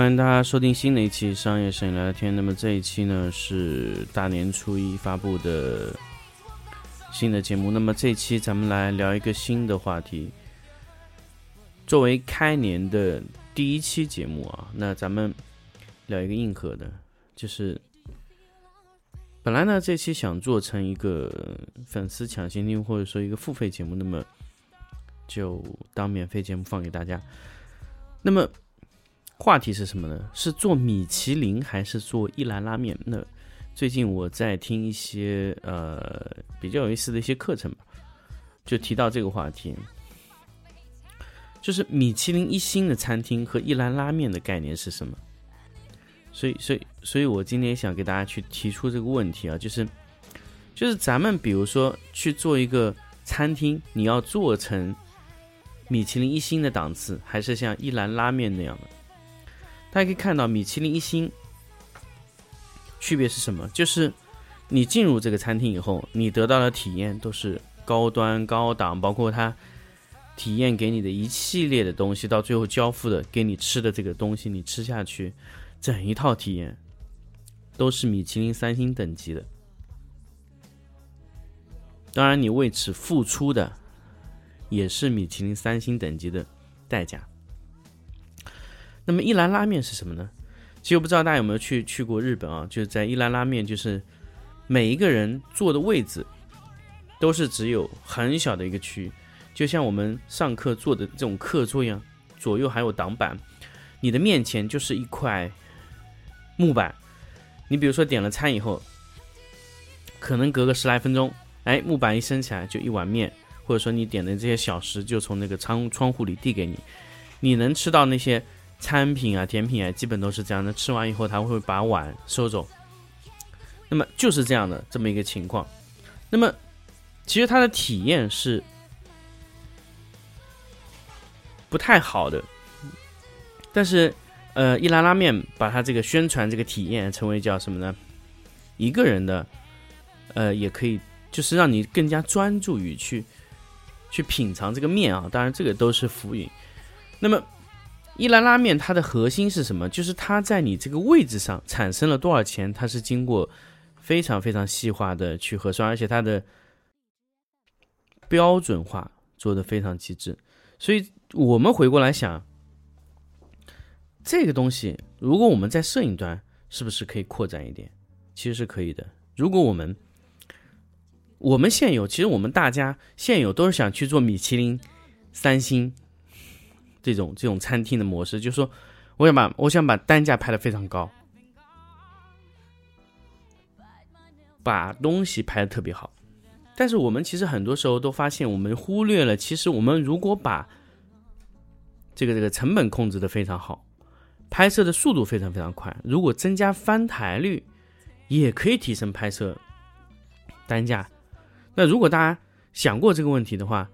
欢迎大家收听新的一期商业摄影聊聊天。那么这一期呢是大年初一发布的新的节目。那么这一期咱们来聊一个新的话题。作为开年的第一期节目啊，那咱们聊一个硬核的，就是本来呢这期想做成一个粉丝抢先听或者说一个付费节目，那么就当免费节目放给大家。那么。话题是什么呢？是做米其林还是做一兰拉面？那最近我在听一些呃比较有意思的一些课程吧，就提到这个话题，就是米其林一星的餐厅和一兰拉面的概念是什么？所以，所以，所以我今天想给大家去提出这个问题啊，就是，就是咱们比如说去做一个餐厅，你要做成米其林一星的档次，还是像一兰拉面那样的？大家可以看到，米其林一星区别是什么？就是你进入这个餐厅以后，你得到的体验都是高端、高档，包括它体验给你的一系列的东西，到最后交付的给你吃的这个东西，你吃下去，整一套体验都是米其林三星等级的。当然，你为此付出的也是米其林三星等级的代价。那么一兰拉面是什么呢？其实我不知道大家有没有去去过日本啊？就是在一兰拉面，就是每一个人坐的位置都是只有很小的一个区，就像我们上课坐的这种课桌一样，左右还有挡板，你的面前就是一块木板。你比如说点了餐以后，可能隔个十来分钟，哎，木板一升起来就一碗面，或者说你点的这些小食就从那个窗窗户里递给你，你能吃到那些。餐品啊，甜品啊，基本都是这样的。吃完以后，他会把碗收走。那么就是这样的这么一个情况。那么其实他的体验是不太好的。但是，呃，一拉拉面把它这个宣传这个体验成为叫什么呢？一个人的，呃，也可以，就是让你更加专注于去去品尝这个面啊。当然，这个都是浮云。那么。一兰拉面它的核心是什么？就是它在你这个位置上产生了多少钱，它是经过非常非常细化的去核算，而且它的标准化做的非常极致。所以我们回过来想，这个东西如果我们在摄影端是不是可以扩展一点？其实是可以的。如果我们我们现有，其实我们大家现有都是想去做米其林三星。这种这种餐厅的模式，就是说，我想把我想把单价拍的非常高，把东西拍的特别好。但是我们其实很多时候都发现，我们忽略了，其实我们如果把这个这个成本控制的非常好，拍摄的速度非常非常快，如果增加翻台率，也可以提升拍摄单价。那如果大家想过这个问题的话，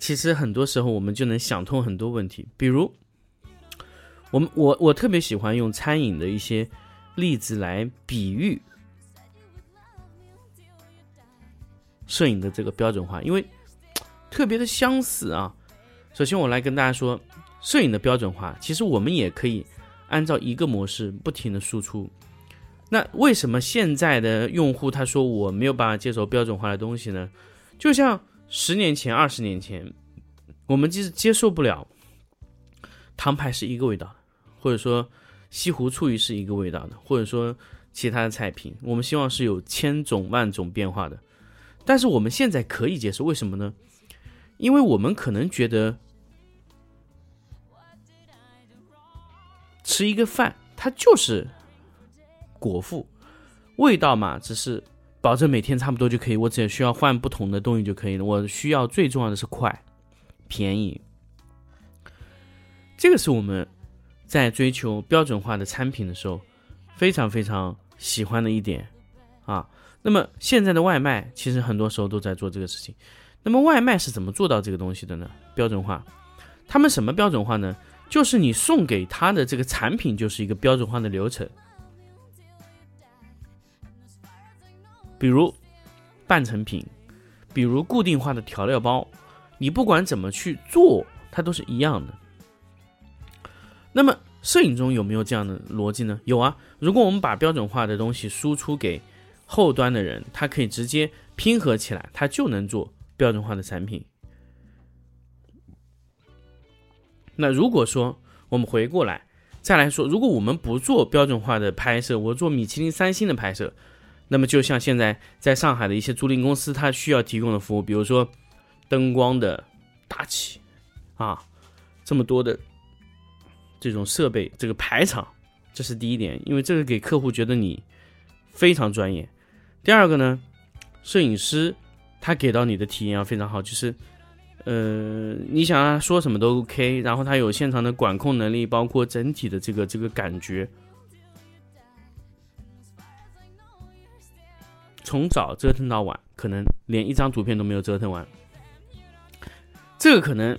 其实很多时候我们就能想通很多问题，比如，我们我我特别喜欢用餐饮的一些例子来比喻摄影的这个标准化，因为特别的相似啊。首先，我来跟大家说，摄影的标准化，其实我们也可以按照一个模式不停的输出。那为什么现在的用户他说我没有办法接受标准化的东西呢？就像。十年前、二十年前，我们即使接受不了汤派是一个味道的，或者说西湖醋鱼是一个味道的，或者说其他的菜品，我们希望是有千种万种变化的。但是我们现在可以接受，为什么呢？因为我们可能觉得吃一个饭，它就是果腹，味道嘛，只是。保证每天差不多就可以，我只需要换不同的东西就可以了。我需要最重要的是快、便宜，这个是我们在追求标准化的产品的时候，非常非常喜欢的一点啊。那么现在的外卖其实很多时候都在做这个事情。那么外卖是怎么做到这个东西的呢？标准化，他们什么标准化呢？就是你送给他的这个产品就是一个标准化的流程，比如半成品，比如固定化的调料包，你不管怎么去做，它都是一样的。那么摄影中有没有这样的逻辑呢？有啊。如果我们把标准化的东西输出给后端的人，他可以直接拼合起来，他就能做标准化的产品。那如果说我们回过来再来说，如果我们不做标准化的拍摄，我做米其林三星的拍摄，那么就像现在在上海的一些租赁公司，它需要提供的服务，比如说灯光的大气啊，这么多的这种设备，这个排场，这是第一点，因为这个给客户觉得你非常专业。第二个呢，摄影师他给到你的体验要非常好，就是，呃，你想他说什么都 OK，然后他有现场的管控能力，包括整体的这个这个感觉，从早折腾到晚，可能连一张图片都没有折腾完，这个可能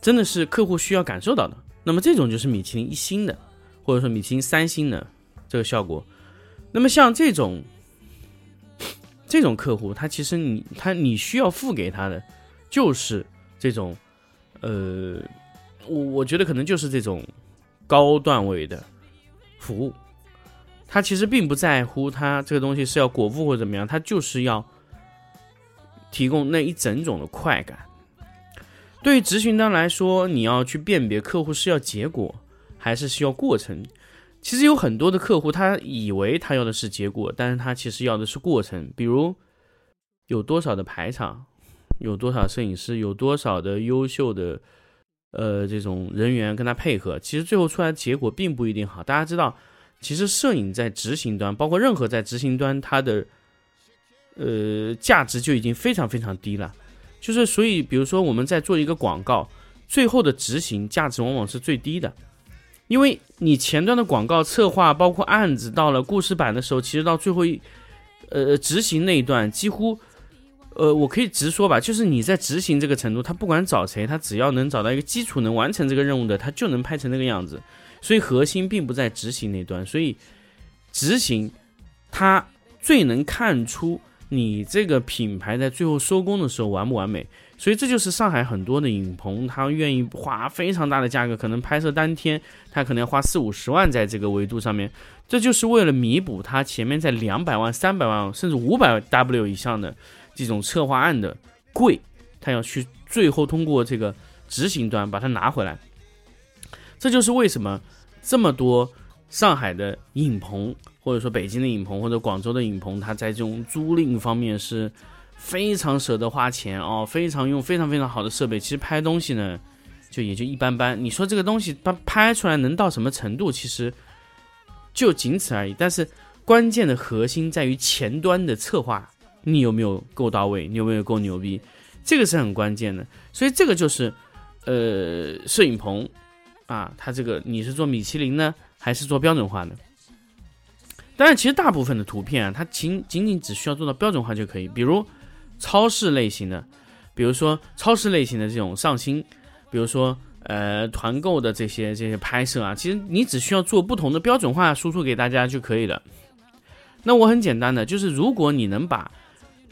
真的是客户需要感受到的。那么这种就是米其林一星的，或者说米其林三星的这个效果。那么像这种这种客户，他其实你他你需要付给他的就是这种，呃，我我觉得可能就是这种高段位的服务，他其实并不在乎他这个东西是要果腹或者怎么样，他就是要提供那一整种的快感。对于执行端来说，你要去辨别客户是要结果还是需要过程。其实有很多的客户，他以为他要的是结果，但是他其实要的是过程。比如有多少的排场，有多少摄影师，有多少的优秀的呃这种人员跟他配合，其实最后出来的结果并不一定好。大家知道，其实摄影在执行端，包括任何在执行端，它的呃价值就已经非常非常低了。就是所以，比如说我们在做一个广告，最后的执行价值往往是最低的。因为你前端的广告策划，包括案子到了故事版的时候，其实到最后一，呃，执行那一段，几乎，呃，我可以直说吧，就是你在执行这个程度，他不管找谁，他只要能找到一个基础能完成这个任务的，他就能拍成那个样子。所以核心并不在执行那端，所以执行，它最能看出你这个品牌在最后收工的时候完不完美。所以这就是上海很多的影棚，他愿意花非常大的价格，可能拍摄当天他可能要花四五十万在这个维度上面，这就是为了弥补他前面在两百万、三百万甚至五百 W 以上的这种策划案的贵，他要去最后通过这个执行端把它拿回来。这就是为什么这么多上海的影棚，或者说北京的影棚或者广州的影棚，它在这种租赁方面是。非常舍得花钱哦，非常用非常非常好的设备。其实拍东西呢，就也就一般般。你说这个东西它拍出来能到什么程度？其实就仅此而已。但是关键的核心在于前端的策划，你有没有够到位？你有没有够牛逼？这个是很关键的。所以这个就是呃，摄影棚啊，它这个你是做米其林呢，还是做标准化的？当然，其实大部分的图片啊，它仅仅仅只需要做到标准化就可以，比如。超市类型的，比如说超市类型的这种上新，比如说呃团购的这些这些拍摄啊，其实你只需要做不同的标准化输出给大家就可以了。那我很简单的，就是如果你能把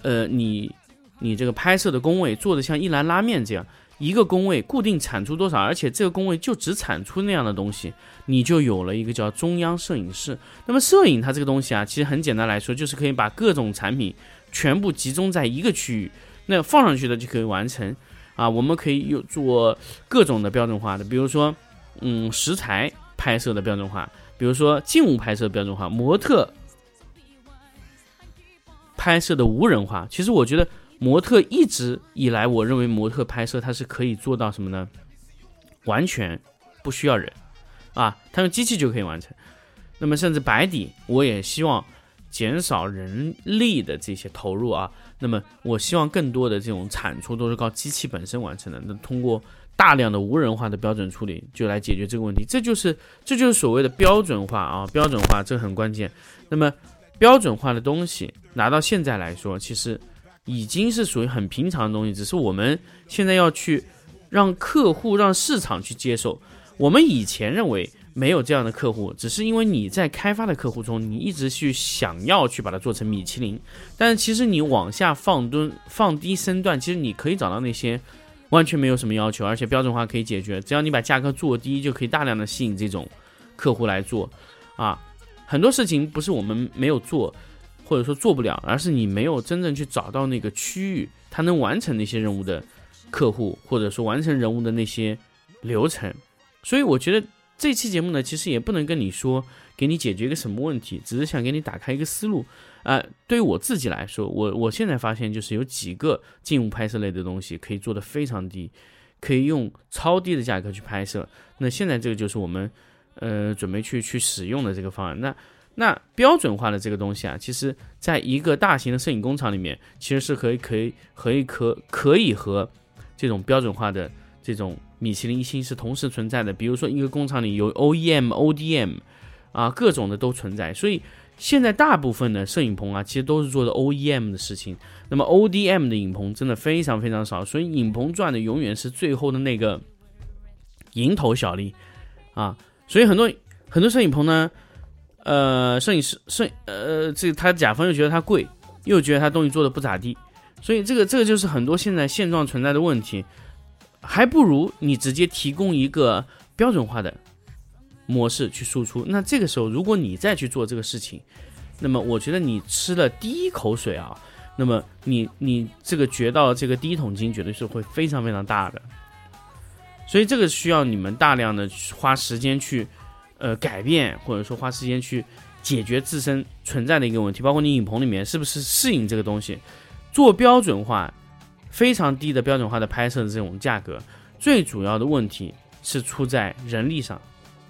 呃你你这个拍摄的工位做的像一兰拉面这样，一个工位固定产出多少，而且这个工位就只产出那样的东西，你就有了一个叫中央摄影室。那么摄影它这个东西啊，其实很简单来说，就是可以把各种产品。全部集中在一个区域，那放上去的就可以完成啊。我们可以有做各种的标准化的，比如说，嗯，食材拍摄的标准化，比如说静物拍摄标准化，模特拍摄的无人化。其实我觉得模特一直以来，我认为模特拍摄它是可以做到什么呢？完全不需要人啊，它用机器就可以完成。那么甚至白底，我也希望。减少人力的这些投入啊，那么我希望更多的这种产出都是靠机器本身完成的。那通过大量的无人化的标准处理，就来解决这个问题。这就是这就是所谓的标准化啊，标准化这很关键。那么标准化的东西拿到现在来说，其实已经是属于很平常的东西，只是我们现在要去让客户、让市场去接受。我们以前认为没有这样的客户，只是因为你在开发的客户中，你一直去想要去把它做成米其林。但是其实你往下放蹲、放低身段，其实你可以找到那些。完全没有什么要求，而且标准化可以解决，只要你把价格做低，就可以大量的吸引这种客户来做，啊，很多事情不是我们没有做，或者说做不了，而是你没有真正去找到那个区域，他能完成那些任务的客户，或者说完成任务的那些流程。所以我觉得这期节目呢，其实也不能跟你说给你解决一个什么问题，只是想给你打开一个思路。啊，对于我自己来说，我我现在发现就是有几个静物拍摄类的东西可以做的非常低，可以用超低的价格去拍摄。那现在这个就是我们呃准备去去使用的这个方案。那那标准化的这个东西啊，其实在一个大型的摄影工厂里面，其实是可以可以可以可可以和这种标准化的这种米其林一星是同时存在的。比如说一个工厂里有 OEM、ODM 啊，各种的都存在，所以。现在大部分的摄影棚啊，其实都是做的 OEM 的事情。那么 ODM 的影棚真的非常非常少，所以影棚赚的永远是最后的那个蝇头小利啊。所以很多很多摄影棚呢，呃，摄影师摄呃，这他甲方又觉得他贵，又觉得他东西做的不咋地，所以这个这个就是很多现在现状存在的问题。还不如你直接提供一个标准化的。模式去输出，那这个时候如果你再去做这个事情，那么我觉得你吃了第一口水啊，那么你你这个掘到这个第一桶金绝对是会非常非常大的，所以这个需要你们大量的花时间去呃改变，或者说花时间去解决自身存在的一个问题，包括你影棚里面是不是适应这个东西，做标准化非常低的标准化的拍摄的这种价格，最主要的问题是出在人力上。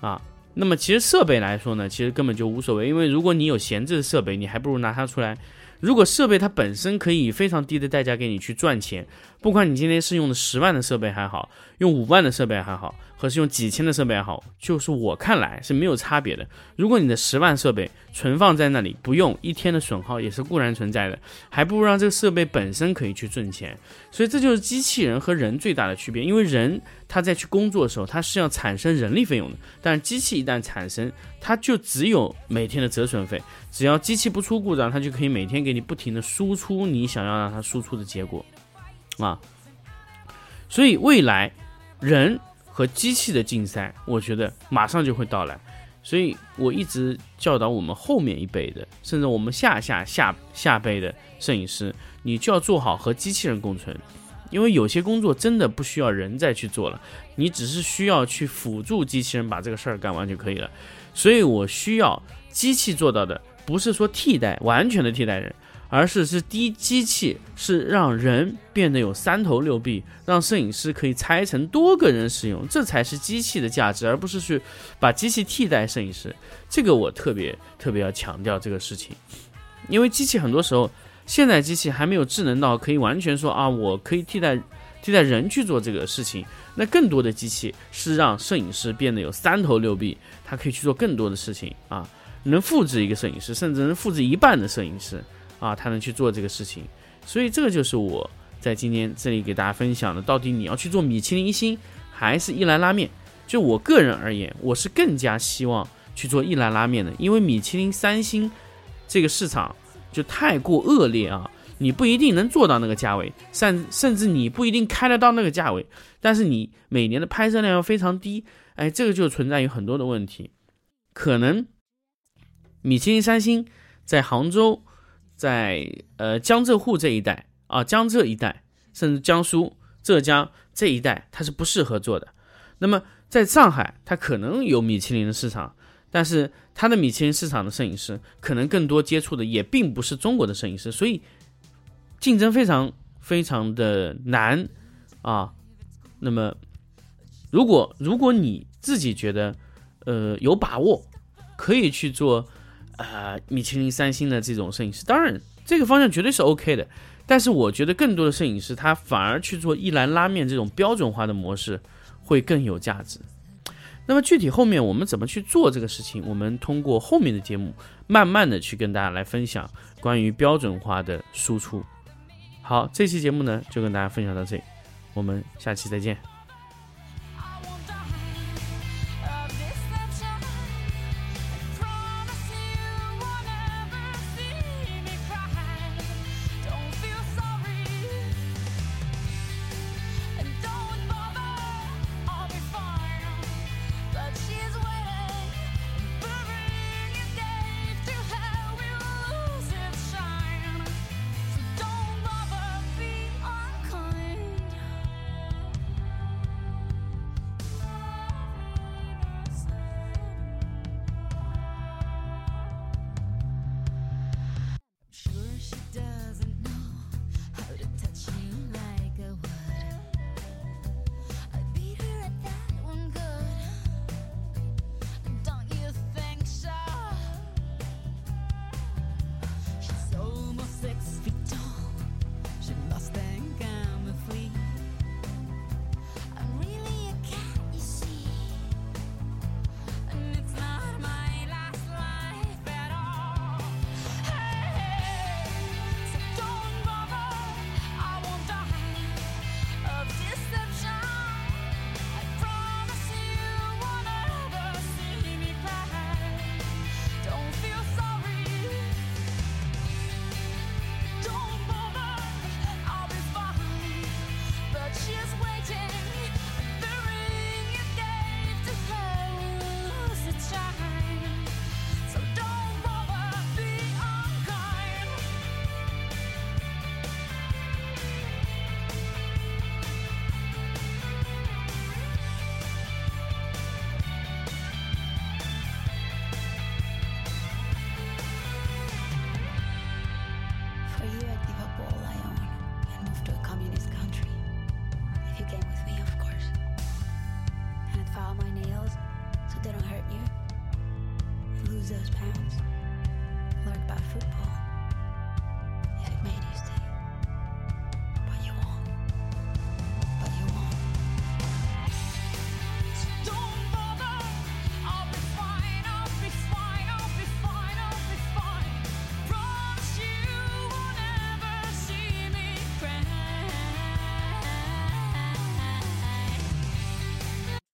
啊，那么其实设备来说呢，其实根本就无所谓，因为如果你有闲置的设备，你还不如拿它出来。如果设备它本身可以以非常低的代价给你去赚钱，不管你今天是用的十万的设备还好，用五万的设备还好，和是用几千的设备还好，就是我看来是没有差别的。如果你的十万设备存放在那里不用，一天的损耗也是固然存在的，还不如让这个设备本身可以去赚钱。所以这就是机器人和人最大的区别，因为人他在去工作的时候，他是要产生人力费用的，但是机器一旦产生，它就只有每天的折损费。只要机器不出故障，它就可以每天给你不停的输出你想要让它输出的结果，啊，所以未来人和机器的竞赛，我觉得马上就会到来。所以我一直教导我们后面一辈的，甚至我们下下下下辈的摄影师，你就要做好和机器人共存，因为有些工作真的不需要人再去做了，你只是需要去辅助机器人把这个事儿干完就可以了。所以我需要机器做到的。不是说替代完全的替代人，而是是低机器是让人变得有三头六臂，让摄影师可以拆成多个人使用，这才是机器的价值，而不是去把机器替代摄影师。这个我特别特别要强调这个事情，因为机器很多时候现在机器还没有智能到可以完全说啊，我可以替代替代人去做这个事情。那更多的机器是让摄影师变得有三头六臂，他可以去做更多的事情啊。能复制一个摄影师，甚至能复制一半的摄影师啊，他能去做这个事情。所以这个就是我在今天这里给大家分享的。到底你要去做米其林一星，还是一兰拉面？就我个人而言，我是更加希望去做一兰拉面的，因为米其林三星这个市场就太过恶劣啊，你不一定能做到那个价位，甚甚至你不一定开得到那个价位，但是你每年的拍摄量要非常低，哎，这个就存在于很多的问题，可能。米其林三星在杭州，在呃江浙沪这一带啊，江浙一带，甚至江苏、浙江这一带，它是不适合做的。那么在上海，它可能有米其林的市场，但是他的米其林市场的摄影师可能更多接触的也并不是中国的摄影师，所以竞争非常非常的难啊。那么如果如果你自己觉得呃有把握，可以去做。呃，米其林三星的这种摄影师，当然这个方向绝对是 OK 的。但是我觉得更多的摄影师他反而去做一兰拉面这种标准化的模式会更有价值。那么具体后面我们怎么去做这个事情，我们通过后面的节目慢慢的去跟大家来分享关于标准化的输出。好，这期节目呢就跟大家分享到这里，我们下期再见。